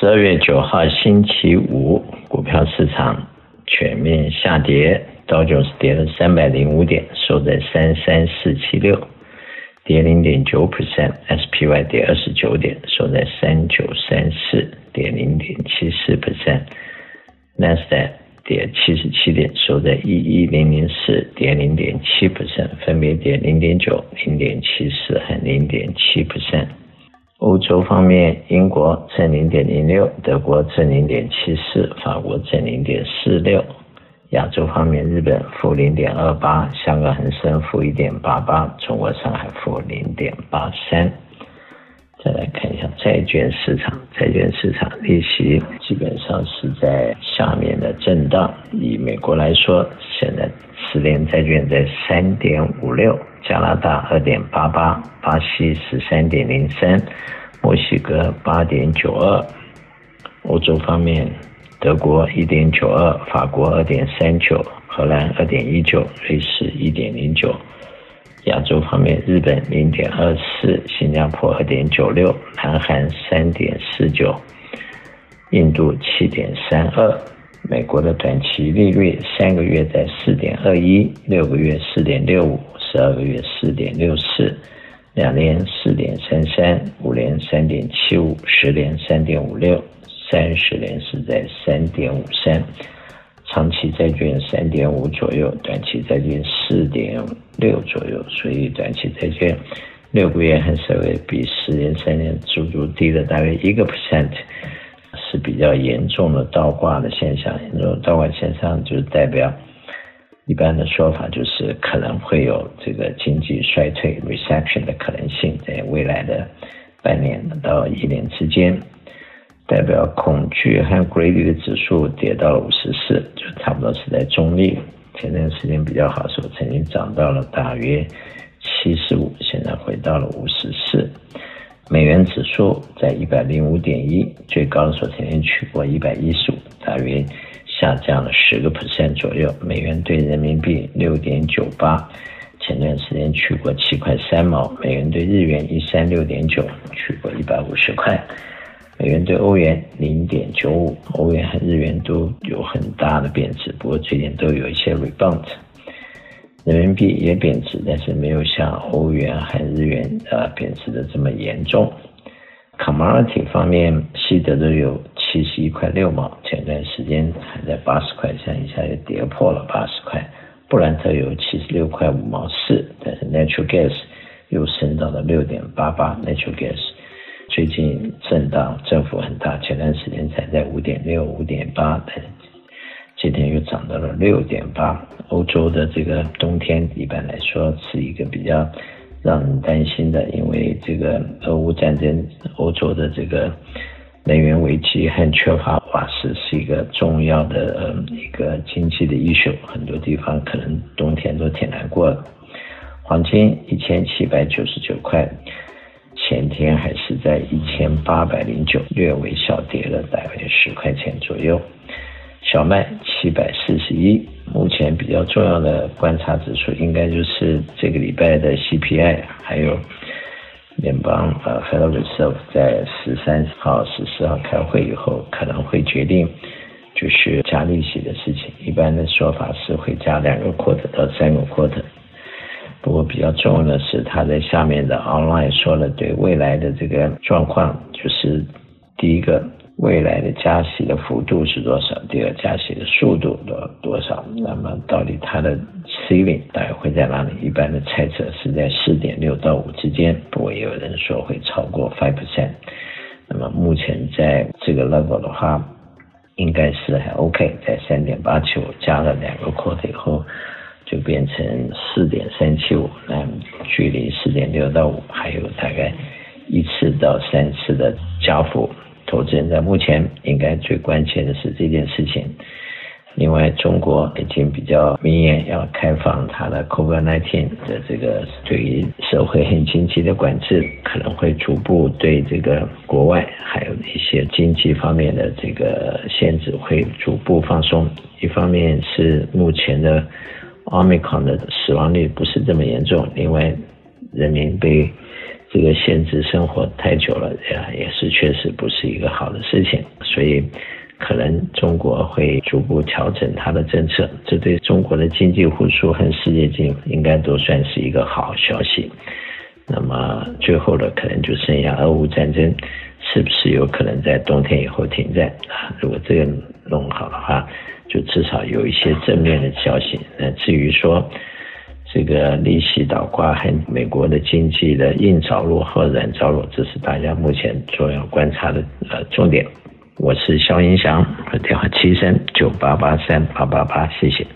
十二月九号星期五，股票市场全面下跌，道琼斯跌了三百零五点，收在三三四七六，跌零点九 percent；SPY 跌二十九点，收在三九三四，跌零点七四 percent；Nasdaq 跌七十七点，收在一一零零四，跌零点七 percent，分别跌零点九、零点七四和零点七 percent。欧洲方面，英国正零点零六，德国正零点七四，法国正零点四六。亚洲方面，日本负零点二八，香港恒生负一点八八，中国上海负零点八三。再来看一下债券市场，债券市场利息基本上是在下面的震荡。以美国来说，现在十年债券在三点五六。加拿大二点八八，巴西十三点零三，墨西哥八点九二，欧洲方面，德国一点九二，法国二点三九，荷兰二点一九，瑞士一点零九，亚洲方面，日本零点二四，新加坡二点九六，南韩三点四九，印度七点三二，美国的短期利率三个月在四点二一，六个月四点六五。十二个月四点六四，两年四点三三，五年三点七五，十年三点五六，三十年是在三点五三，长期债券三点五左右，短期债券四点六左右，所以短期债券六个月还稍微比十年、三年足足低了大约一个 percent，是比较严重的倒挂的现象。严重倒挂现象就代表。一般的说法就是可能会有这个经济衰退 recession 的可能性，在未来的半年到一年之间，代表恐惧和 greedy 的指数跌到了五十四，就差不多是在中立。前段时间比较好的时候，曾经涨到了大约七十五，现在回到了五十四。美元指数在一百零五点一，最高的时候曾经去过一百一十五，大约。下降了十个 percent 左右，美元兑人民币六点九八，前段时间去过七块三毛，美元兑日元一三六点九，去过一百五十块，美元兑欧元零点九五，欧元和日元都有很大的贬值，不过最近都有一些 rebound，人民币也贬值，但是没有像欧元和日元呃贬值的这么严重。commodity 方面，西德都有。七十一块六毛，前段时间还在八十块钱，一下又跌破了八十块。布兰特有七十六块五毛四，但是 natural gas 又升到了六点八八。natural gas 最近震荡振幅很大，前段时间才在五点六、五点八，但今天又涨到了六点八。欧洲的这个冬天一般来说是一个比较让人担心的，因为这个俄乌战争，欧洲的这个。能源危机和缺乏瓦斯是一个重要的一个经济的因素很多地方可能冬天都挺难过的。黄金一千七百九十九块，前天还是在一千八百零九，略微小跌了大约十块钱左右。小麦七百四十一，目前比较重要的观察指数应该就是这个礼拜的 CPI，还有。联邦呃 Federal Reserve 在十三号、十四号开会以后，可能会决定就是加利息的事情。一般的说法是会加两个 quarter 到三个 quarter。不过比较重要的是，他在下面的 online 说了对未来的这个状况，就是第一个。未来的加息的幅度是多少？第二，加息的速度多多少？那么到底它的 ceiling 大概会在哪里？一般的猜测是在四点六到五之间，不过也有人说会超过 five percent。那么目前在这个 level 的话，应该是还 OK，在三点八七五加了两个 quarter 以后，就变成四点三七五。那距离四点六到五还有大概一次到三次的加幅。投资人在目前应该最关切的是这件事情。另外，中国已经比较明言要开放它的 COVID-19 的这个对于社会和经济的管制，可能会逐步对这个国外还有一些经济方面的这个限制会逐步放松。一方面是目前的奥密克戎的死亡率不是这么严重，另外人民被这个限制生活太久了，呀，也是确实不是一个好的事情，所以可能中国会逐步调整它的政策，这对中国的经济复苏和世界经应该都算是一个好消息。那么最后的可能就剩下俄乌战争，是不是有可能在冬天以后停战啊？如果这个弄好的话，就至少有一些正面的消息。那至于说，这个利息倒挂和美国的经济的硬着陆和软着陆，这是大家目前主要观察的呃重点。我是肖英祥，电话七三九八八三八八八，谢谢。